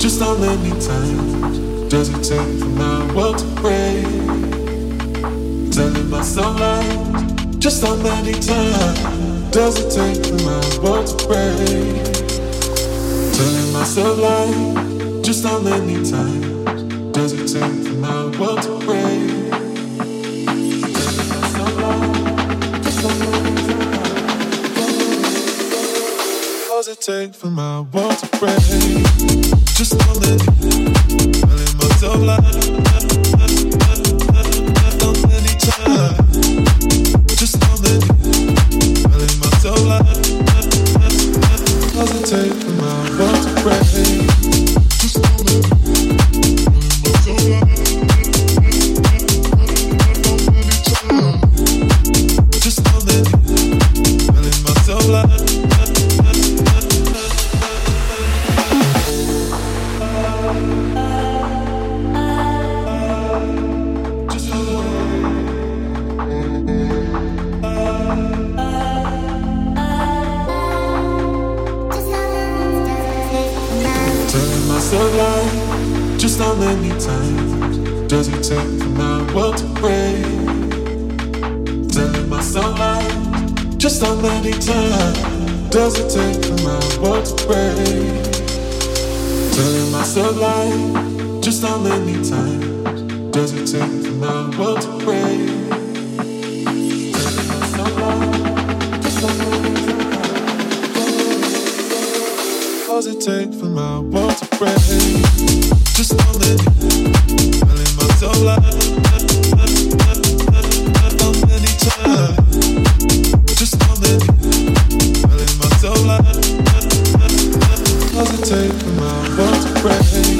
Just how many times does it take for my world to break? Telling myself like, just how many times does it take for my world to break? Telling myself like, just how many times does it take for my world to break? Does it take for my world to break? Just know telling myself lies. Just know that for my world to break? Does it take for my world to break? Telling myself like, just how many times does it take for my world to break? Telling myself like, just how many times does it take for my world to break? Does it take for my world to break? Just know that take my world to break?